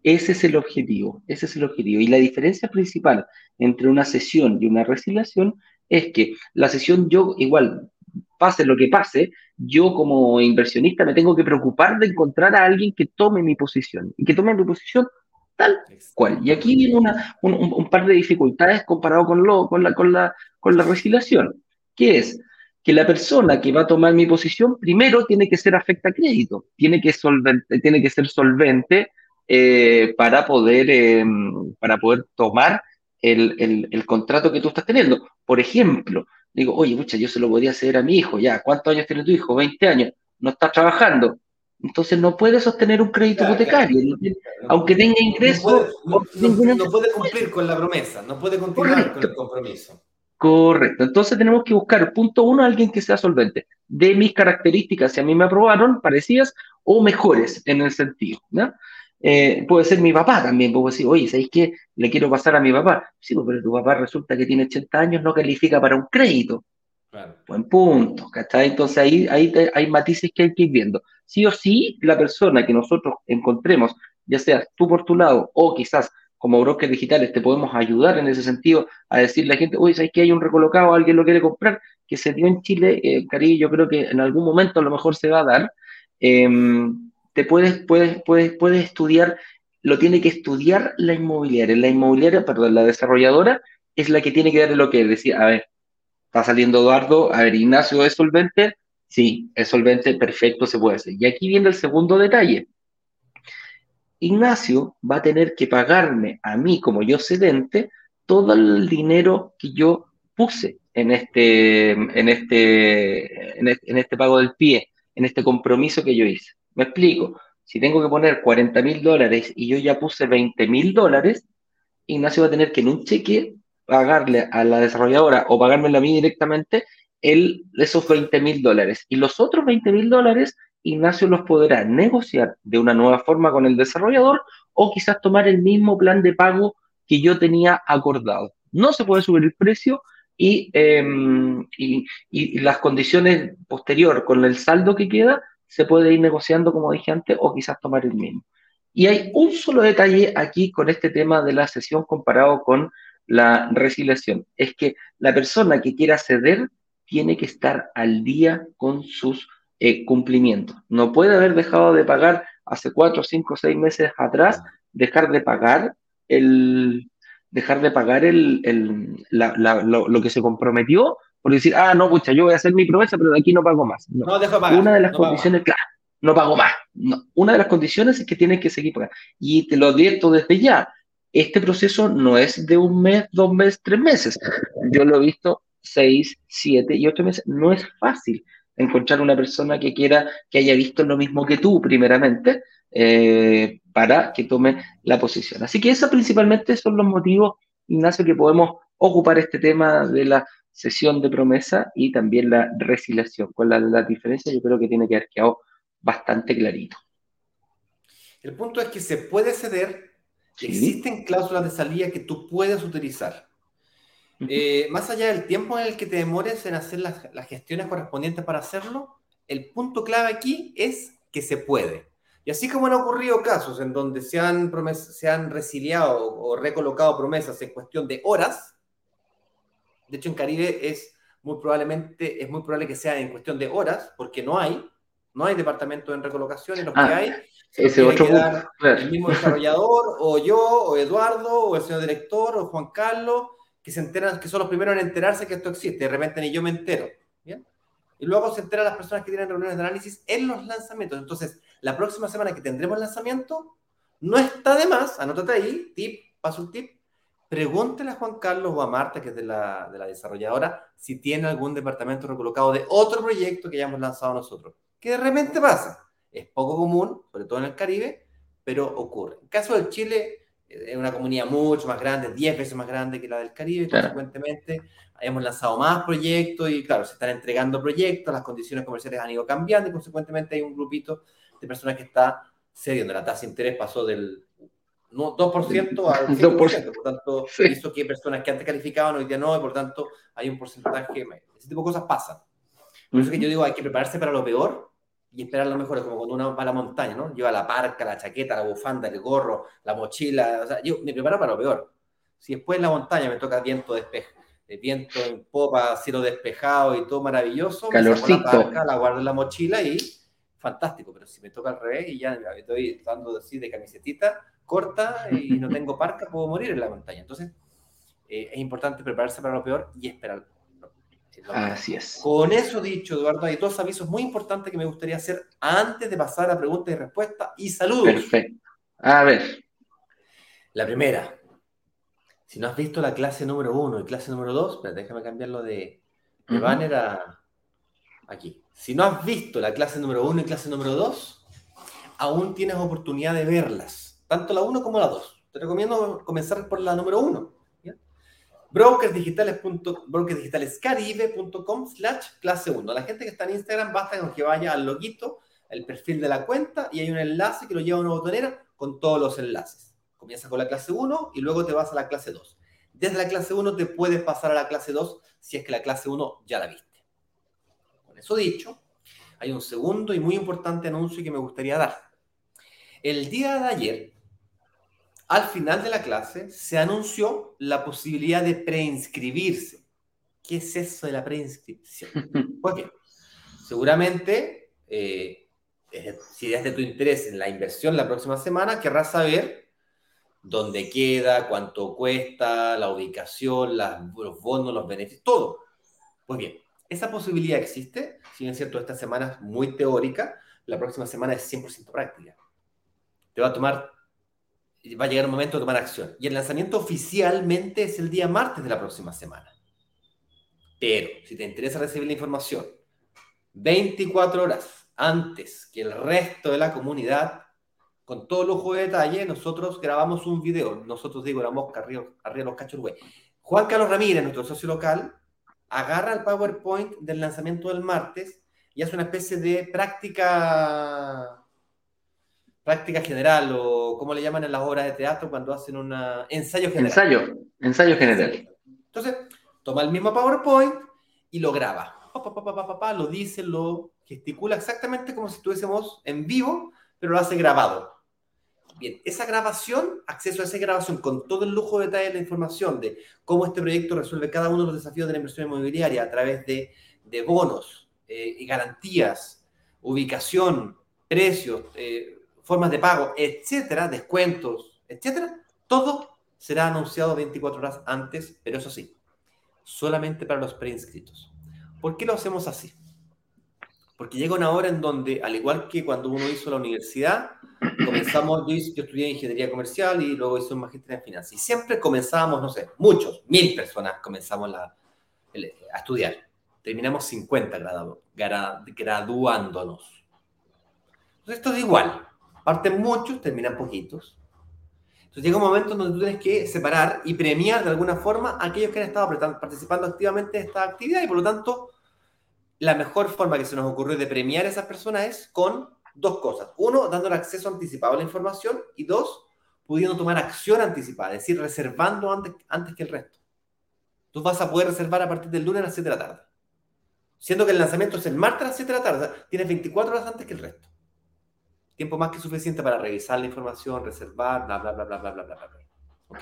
Ese es el objetivo, ese es el objetivo. Y la diferencia principal entre una sesión y una resiliación es que la sesión yo igual, pase lo que pase, yo como inversionista me tengo que preocupar de encontrar a alguien que tome mi posición y que tome mi posición tal cual. Y aquí viene una, un, par de dificultades comparado con, lo, con, la, con, la, con la resiliación, que es que la persona que va a tomar mi posición primero tiene que ser afecta a crédito, tiene que, solvente, tiene que ser solvente eh, para, poder, em, para poder tomar el, el, contrato que tú estás teniendo. Por ejemplo, digo, oye, mucha, yo se lo podría hacer a mi hijo, ya, ¿cuántos años tiene tu hijo? 20 años, no está trabajando. Entonces no puede sostener un crédito hipotecario, aunque tenga ingresos. No, puede, cumplir con la promesa, no puede continuar con el compromiso. Correcto. Entonces tenemos que buscar, punto uno, alguien que sea solvente. De mis características, si a mí me aprobaron, parecidas o mejores en el sentido. ¿no? Eh, puede ser mi papá también, puedo decir, oye, ¿sabéis qué? Le quiero pasar a mi papá. Sí, pues, pero tu papá resulta que tiene 80 años, no califica para un crédito. Buen punto, ¿cachai? Entonces ahí, ahí hay matices que hay que ir viendo. Sí o sí, la persona que nosotros encontremos, ya sea tú por tu lado o quizás como brokers digitales te podemos ayudar en ese sentido a decirle a la gente, oye, ¿sabes que hay un recolocado, alguien lo quiere comprar? Que se dio en Chile, eh, Caribe, yo creo que en algún momento a lo mejor se va a dar. Em, te puedes, puedes, puedes, puedes estudiar, lo tiene que estudiar la inmobiliaria. La inmobiliaria, perdón, la desarrolladora es la que tiene que darle lo que decía, a ver, Está saliendo Eduardo. A ver, Ignacio, ¿es solvente? Sí, es solvente, perfecto, se puede hacer. Y aquí viene el segundo detalle. Ignacio va a tener que pagarme a mí como yo cedente todo el dinero que yo puse en este, en este, en este, pago del pie, en este compromiso que yo hice. Me explico. Si tengo que poner 40 mil dólares y yo ya puse 20 mil dólares, Ignacio va a tener que en un cheque pagarle a la desarrolladora o pagármelo a mí directamente el, esos 20 mil dólares. Y los otros 20 mil dólares, Ignacio los podrá negociar de una nueva forma con el desarrollador o quizás tomar el mismo plan de pago que yo tenía acordado. No se puede subir el precio y, em, y, y las condiciones posterior con el saldo que queda se puede ir negociando, como dije antes, o quizás tomar el mismo. Y hay un solo detalle aquí con este tema de la sesión comparado con la resiliación. Es que la persona que quiera ceder tiene que estar al día con sus eh, cumplimientos. No puede haber dejado de pagar hace cuatro, cinco, seis meses atrás, dejar de pagar el dejar de pagar el, lo, que se comprometió por decir, ah, no, pucha, yo voy a hacer mi promesa, pero de aquí no pago más. No, pagar, Una de las condiciones, claro, no pago más. Una de las condiciones es que tiene que seguir pagando. Y te lo advierto desde ya, este proceso no es de un mes, dos meses, tres meses. Yo lo he visto seis, siete y ocho meses. No es fácil encontrar una persona que quiera, que haya visto lo mismo que tú, primeramente, eh, para que tome la posición. Así que esos principalmente son los motivos, Ignacio, que podemos ocupar este tema de la sesión de promesa y también la resiliación. Con la, la diferencia yo creo que tiene que haber quedado bastante clarito. El punto es que se puede ceder Existen cláusulas de salida que tú puedes utilizar. Eh, más allá del tiempo en el que te demores en hacer las, gestiones correspondientes para hacerlo, el punto clave aquí es que se puede. Y así como han ocurrido casos en donde se han, se han resiliado o recolocado promesas en cuestión de horas, de hecho en Caribe es muy probablemente, es muy probable que sea en cuestión de horas, porque no hay, no hay departamento en recolocación y los que ah. hay ese otro El mismo desarrollador, o yo, o Eduardo, o el señor director, o Juan Carlos, que se enteran, que son los primeros en enterarse que esto existe. De repente ni yo me entero. ¿bien? Y luego se enteran las personas que tienen reuniones de análisis en los lanzamientos. Entonces, la próxima semana que tendremos lanzamiento, no está de más, anótate ahí, tip, paso un tip, pregúntele a Juan Carlos o a Marta, que es de la, de la desarrolladora, si tiene algún departamento recolocado de otro proyecto que hayamos lanzado nosotros. Que de repente pasa es poco común, sobre todo en el Caribe, pero ocurre. En el caso del Chile, es una comunidad mucho más grande, 10 veces más grande que la del Caribe, consecuentemente hemos lanzado más proyectos y claro, se están entregando proyectos, las condiciones comerciales han ido cambiando y consecuentemente hay un grupito de personas que está cediendo. La tasa de interés pasó del no, 2% al 5%, por tanto, hizo que personas que antes calificaban hoy día no, y por tanto hay un porcentaje, ese tipo de cosas pasan. Por eso que yo digo, hay que prepararse para lo peor y esperar lo mejor, es como cuando uno va a la montaña, ¿no? Lleva la parca, la chaqueta, la bufanda, el gorro, la mochila, o sea, yo me preparo para lo peor. Si después en la montaña me toca viento despejo, eh, viento en popa, cielo despejado y todo maravilloso, Calorcito. me saco la parca, la guardo en la mochila y fantástico, pero si me toca al revés y ya estoy dando así de camisetita corta y no tengo parca, puedo morir en la montaña. Entonces, eh, es importante prepararse para lo peor y esperar. Así es. Con eso dicho, Eduardo, hay dos avisos muy importantes que me gustaría hacer antes de pasar a preguntas y respuestas y saludos. Perfecto. A ver. La primera, si no has visto la clase número uno y clase número dos, déjame cambiarlo de, de banner a aquí. Si no has visto la clase número uno y clase número dos, aún tienes oportunidad de verlas, tanto la uno como la dos. Te recomiendo comenzar por la número uno brokersdigitales.com slash clase 1. La gente que está en Instagram basta con que vaya al loguito, el perfil de la cuenta y hay un enlace que lo lleva a una botonera con todos los enlaces. Comienza con la clase 1 y luego te vas a la clase 2. Desde la clase 1 te puedes pasar a la clase 2 si es que la clase 1 ya la viste. Con eso dicho, hay un segundo y muy importante anuncio que me gustaría dar. El día de ayer al final de la clase se anunció la posibilidad de preinscribirse. ¿Qué es eso de la preinscripción? Pues bien, seguramente, eh, si es de tu interés en la inversión la próxima semana, querrás saber dónde queda, cuánto cuesta, la ubicación, los bonos, los beneficios, todo. Pues bien, esa posibilidad existe, si bien es cierto, esta semana es muy teórica, la próxima semana es 100% práctica. Te va a tomar va a llegar un momento de tomar acción. Y el lanzamiento oficialmente es el día martes de la próxima semana. Pero si te interesa recibir la información 24 horas antes que el resto de la comunidad, con todo lujo de detalle, nosotros grabamos un video. Nosotros digo, la mosca arriba, arriba los. Juan Carlos Ramírez, nuestro socio local, agarra el PowerPoint del lanzamiento del martes y hace una especie de práctica práctica general o como le llaman en las obras de teatro cuando hacen un ensayo general. Ensayo, ensayo general. Entonces, toma el mismo PowerPoint y lo graba. lo dice, lo gesticula exactamente como si estuviésemos en vivo, pero lo hace grabado. Bien, esa grabación, acceso a esa grabación con todo el lujo de detalle de la información de cómo este proyecto resuelve cada uno de los desafíos de la inversión inmobiliaria a través de, de bonos eh, y garantías, ubicación, precios, eh, formas de pago, etcétera, descuentos, etcétera, todo será anunciado 24 horas antes, pero eso sí, solamente para los preinscritos. ¿Por qué lo hacemos así? Porque llega una hora en donde, al igual que cuando uno hizo la universidad, comenzamos, yo, estudié ingeniería comercial y luego hice un magíster en finanzas. Y siempre comenzábamos, no sé, muchos, mil personas comenzamos a estudiar. Terminamos 50 graduándonos. Entonces esto es igual. Parten muchos, terminan poquitos. Entonces llega un momento donde tú tienes que separar y premiar de alguna forma a aquellos que han estado participando activamente de esta actividad y por lo tanto la mejor forma que se nos ocurrió de premiar a esas personas es con dos cosas. Uno, dándole acceso anticipado a la información y dos, pudiendo tomar acción anticipada, es decir, reservando antes, antes que el resto. Tú vas a poder reservar a partir del lunes a las 7 de la tarde. Siendo que el lanzamiento es el martes a las 7 de la tarde, tienes 24 horas antes que el resto tiempo más que suficiente para revisar la información, reservar, bla, bla, bla, bla, bla, bla, bla, bla. ¿Ok?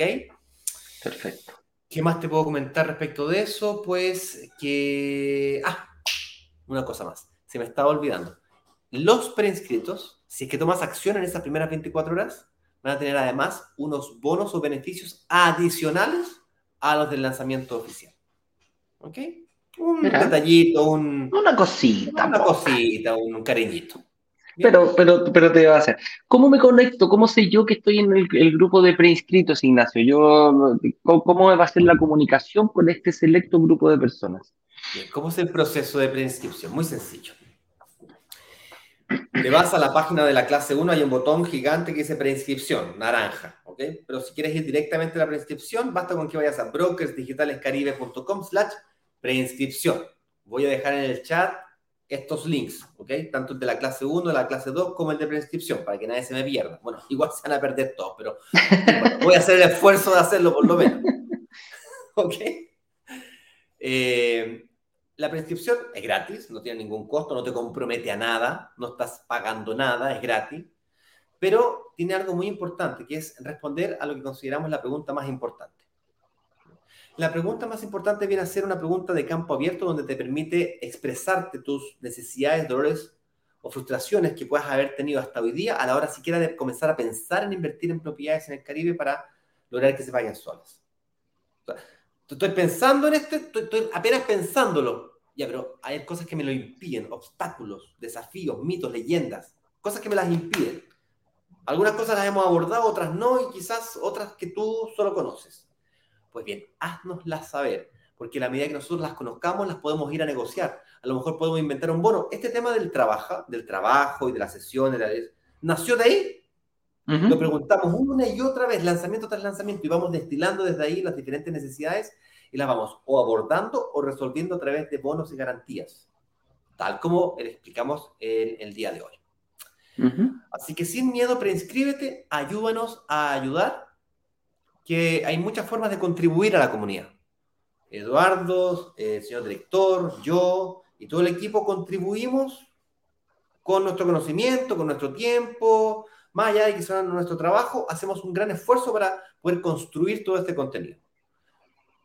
Perfecto. ¿Qué más te puedo comentar respecto de eso? Pues que... Ah, una cosa más. Se me estaba olvidando. Los preinscritos, si es que tomas acción en esas primeras 24 horas, van a tener además unos bonos o beneficios adicionales a los del lanzamiento oficial. ¿Ok? Un detallito, un, una cosita. Una cosita, un cariñito. Pero, pero, pero te va a hacer. ¿Cómo me conecto? ¿Cómo sé yo que estoy en el, grupo de preinscritos, Ignacio? Yo, ¿cómo, va a ser la comunicación con este selecto grupo de personas? ¿Cómo es el proceso de preinscripción? Muy sencillo. Te vas a la página de la clase 1, hay un botón gigante que dice preinscripción, naranja, ¿ok? Pero si quieres ir directamente a la preinscripción, basta con que vayas a brokersdigitalescaribe.com slash preinscripción. Voy a dejar en el chat estos links, ¿ok? Tanto el de la clase 1, de la clase 2, como el de prescripción, para que nadie se me pierda. Bueno, igual se van a perder todos, pero voy a hacer el esfuerzo de hacerlo por lo menos. ¿Ok? Eh, la prescripción es gratis, no tiene ningún costo, no te compromete a nada, no estás pagando nada, es gratis, pero tiene algo muy importante, que es responder a lo que consideramos la pregunta más importante. La pregunta más importante viene a ser una pregunta de campo abierto donde te permite expresarte tus necesidades, dolores o frustraciones que puedas haber tenido hasta hoy día a la hora siquiera de comenzar a pensar en invertir en propiedades en el Caribe para lograr que se vayan solas. estoy pensando en esto, estoy, apenas pensándolo. Ya, pero hay cosas que me lo impiden, obstáculos, desafíos, mitos, leyendas, cosas que me las impiden. Algunas cosas las hemos abordado, otras no, y quizás otras que tú solo conoces. Pues bien, haznoslas saber, porque a la medida que nosotros las conozcamos, las podemos ir a negociar. A lo mejor podemos inventar un bono. Este tema del trabajo, del trabajo y de la sesión, nació de ahí. Lo preguntamos una y otra vez, lanzamiento tras lanzamiento, y vamos destilando desde ahí las diferentes necesidades y las vamos o abordando o resolviendo a través de bonos y garantías, tal como le explicamos en el día de hoy. Así que sin miedo, preinscríbete, ayúdanos a ayudar que hay muchas formas de contribuir a la comunidad. Eduardo, el eh, señor director, yo y todo el equipo contribuimos con nuestro conocimiento, con nuestro tiempo, más allá de que sea nuestro trabajo, hacemos un gran esfuerzo para poder construir todo este contenido.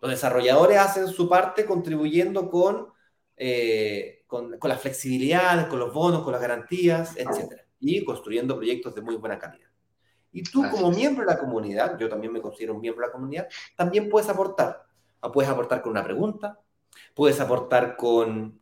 Los desarrolladores hacen su parte contribuyendo con, eh, con, con las flexibilidades, con los bonos, con las garantías, etc. Y construyendo proyectos de muy buena calidad. Y tú como miembro de la comunidad, yo también me considero un miembro de la comunidad, también puedes aportar. Ah, puedes aportar con una pregunta, puedes aportar con,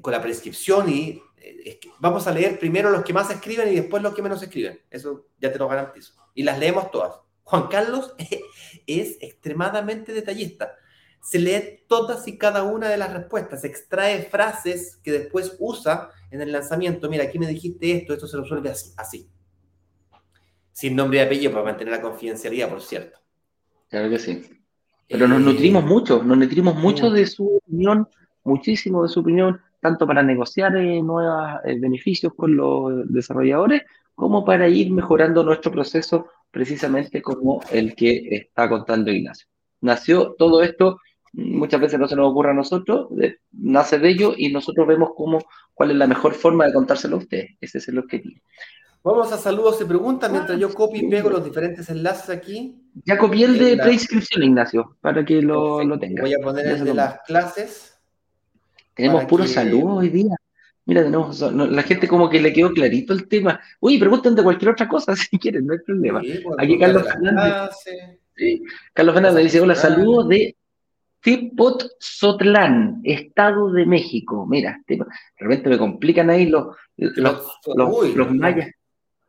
con la prescripción y eh, vamos a leer primero los que más escriben y después los que menos escriben. Eso ya te lo garantizo. Y las leemos todas. Juan Carlos es extremadamente detallista. Se lee todas y cada una de las respuestas, extrae frases que después usa en el lanzamiento. Mira, aquí me dijiste esto, esto se resuelve así. así sin nombre y apellido para mantener la confidencialidad, por cierto. Claro que sí. Pero nos nutrimos eh, mucho, nos nutrimos mucho de su opinión, muchísimo de su opinión, tanto para negociar eh, nuevos eh, beneficios con los desarrolladores, como para ir mejorando nuestro proceso, precisamente como el que está contando Ignacio. Nació todo esto, muchas veces no se nos ocurre a nosotros, nace de ello y nosotros vemos cómo, cuál es la mejor forma de contárselo a ustedes. Ese es el objetivo. Vamos a saludos y preguntas mientras yo copio y pego los diferentes enlaces aquí. Ya copié el de preinscripción, Ignacio, para que lo, lo tenga. Voy a poner el de las clases. Tenemos puros saludos hoy día. Mira, tenemos, la gente como que le quedó clarito el tema. Uy, pregunten de cualquier otra cosa si quieren, no hay problema. Pues, aquí Carlos Fernández. Sí. Carlos Fernández dice, hola, saludos de Tipot Sotlán, Estado de México. Mira, de repente me complican ahí los, los, los mayas.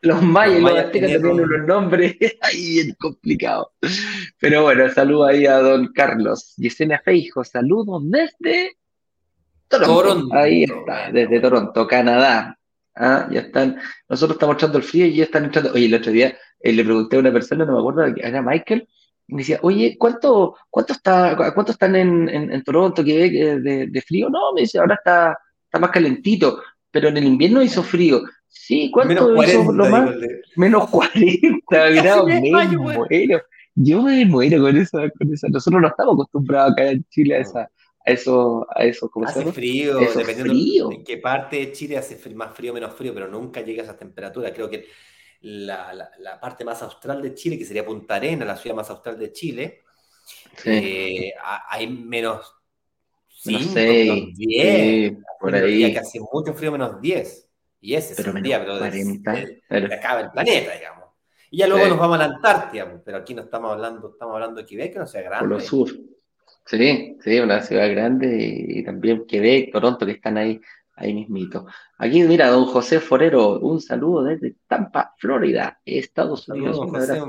Los mayas y los aztecas tienen unos nombres ahí bien complicados. Pero bueno, saludo ahí a don Carlos. Yesenia Feijo, saludos desde Toronto. Ahí está, desde Toronto, Canadá. Ah, ya están. Nosotros estamos echando el frío y ya están entrando. Oye, el otro día eh, le pregunté a una persona, no me acuerdo, era Michael, y me decía, oye, ¿cuánto, cuánto, está, cuánto están en, en, Toronto que de, de, frío? No, me dice, ahora está, está más calentito, pero en el invierno hizo frío. Sí, ¿cuánto menos 40, lo más? Menos 40 grados, me muero. Yo me muero con eso, con eso. Nosotros no estamos acostumbrados acá en Chile a esa, a eso, a eso, ¿cómo hace frío, dependiendo de en qué parte de Chile hace más frío o menos frío, pero nunca llega a esa temperatura. Creo que la, la, la, parte más austral de Chile, que sería Punta Arena, la ciudad más austral de Chile, eh, hay menos 5, menos 10. por ahí. que hace mucho frío, menos 10. Y ese pero es el día, pero, 40, acaba el planeta, digamos. Y ya luego nos vamos a la Antártida, pero aquí no estamos hablando, estamos hablando de Quebec, que no sea grande. Por lo sur. Sí, sí, una ciudad grande y, también Quebec, Toronto, que están ahí, ahí mismito. Aquí, mira, don José Forero, un saludo desde Tampa, Florida, Estados Unidos. un abrazo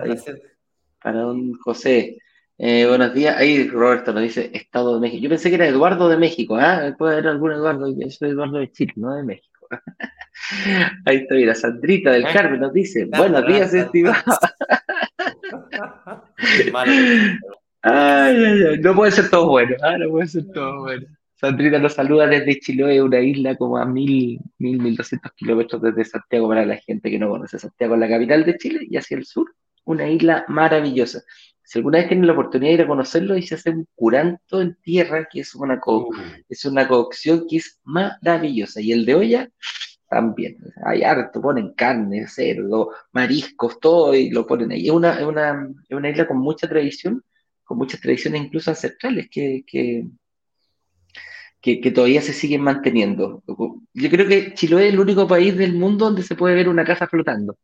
para don José. Eh, buenos días. Ahí Roberto nos dice Estado de México. Yo pensé que era Eduardo de México, ¿ah? Puede haber algún Eduardo. Yo soy Eduardo de Chile, no de México. Ahí está, mira, Sandrita del Carmen nos dice, buenos días, estimado. ay, ay, ay, no puede ser todo bueno, ¿ah? no puede ser todo bueno. Sandrina nos saluda desde Chiloé, una isla como a mil, mil, mil doscientos kilómetros desde Santiago para la gente que no conoce Santiago, la capital de Chile, y hacia el sur, una isla maravillosa. Si alguna vez tienen la oportunidad de ir a conocerlo, y se hace un curanto en tierra, que es una, co uh. es una cocción que es maravillosa. Y el de olla, también. Hay harto, ponen carne, cerdo, mariscos, todo, y lo ponen ahí. Es una, es una, es una isla con mucha tradición, con muchas tradiciones incluso ancestrales que, que, que, todavía se siguen manteniendo. Yo creo que Chiloé es el único país del mundo donde se puede ver una casa flotando.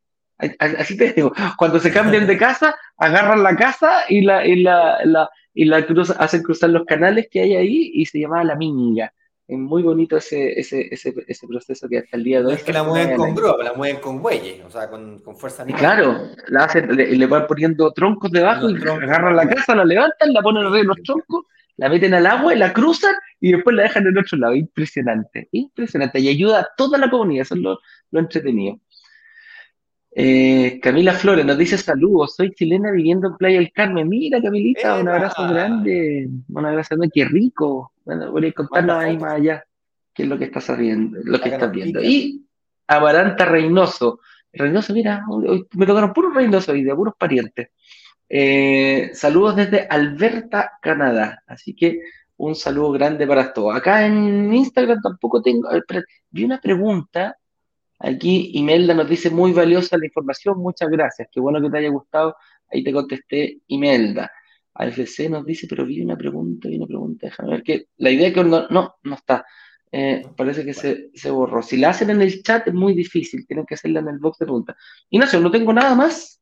Así te digo, cuando se cambian de casa, agarran la casa y la, y la, la, y la hacen cruzar los canales que hay ahí y se llama la minga. Es muy bonito ese, ese, ese, ese proceso que hasta el día de hoy. es que la mueven con grúa, la mueven con bueyes, o sea, con, con fuerza animal. Claro, la hacen, le, le, van poniendo troncos debajo y agarran la casa, la levantan, la ponen arriba de los troncos la meten al agua y la cruzan y después la dejan en otro lado. Impresionante, impresionante. Y ayuda a toda la comunidad, eso es lo, entretenido. Eh, Camila Flores nos dice saludos, soy chilena viviendo en Playa del Carmen. Mira, Camilita, un abrazo grande, un abrazo grande, qué rico. Bueno, voy a contarnos ahí más allá qué es lo que estás sabiendo, lo que estás viendo. Y Amaranta Reynoso. Reynoso, mira, me tocaron puros Reynoso y de puros parientes. Eh, saludos desde Alberta, Canadá. Así que un saludo grande para todos. Acá en Instagram tampoco tengo. Vi una pregunta. Aquí Imelda nos dice muy valiosa la información. Muchas gracias. Qué bueno que te haya gustado. Ahí te contesté, Imelda. AFC nos dice, pero vi una pregunta, vi una pregunta. Déjame ver que la idea que no, no, no está. Eh, parece que se, se, borró. Si la hacen en el chat es muy difícil. Tienen que hacerla en el box de preguntas. Ignacio, no tengo nada más.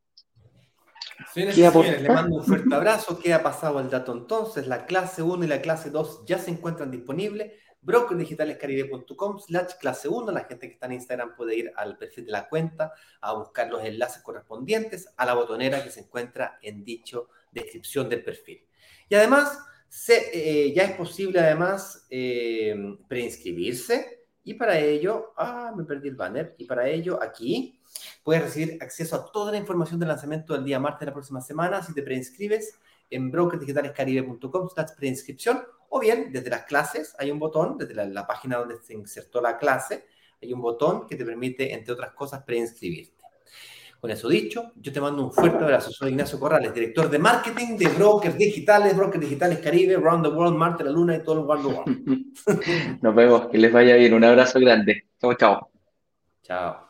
Señores le mando un fuerte abrazo. ¿Qué ha pasado el dato entonces? La clase 1 y la clase 2 ya se encuentran disponibles. brokerdigitalescaribe.com slash clase 1. La gente que está en Instagram puede ir al perfil de la cuenta a buscar los enlaces correspondientes a la botonera que se encuentra en dicho descripción del perfil. Y además, eh, ya es posible además eh, preinscribirse y para ello, ah, me perdí el banner, y para ello aquí Puedes recibir acceso a toda la información del lanzamiento del día martes de la próxima semana si te preinscribes en brokerdigitalescaribe.com slash preinscripción o bien desde las clases hay un botón, desde la, página donde se insertó la clase, hay un botón que te permite, entre otras cosas, preinscribirte. Con eso dicho, yo te mando un fuerte abrazo. Soy Ignacio Corrales, director de marketing de Brokers Digitales, Brokers Digitales Caribe, Round the World, Marte, la Luna y todo el World. Nos vemos, que les vaya bien. Un abrazo grande. Chao, chao. Chao.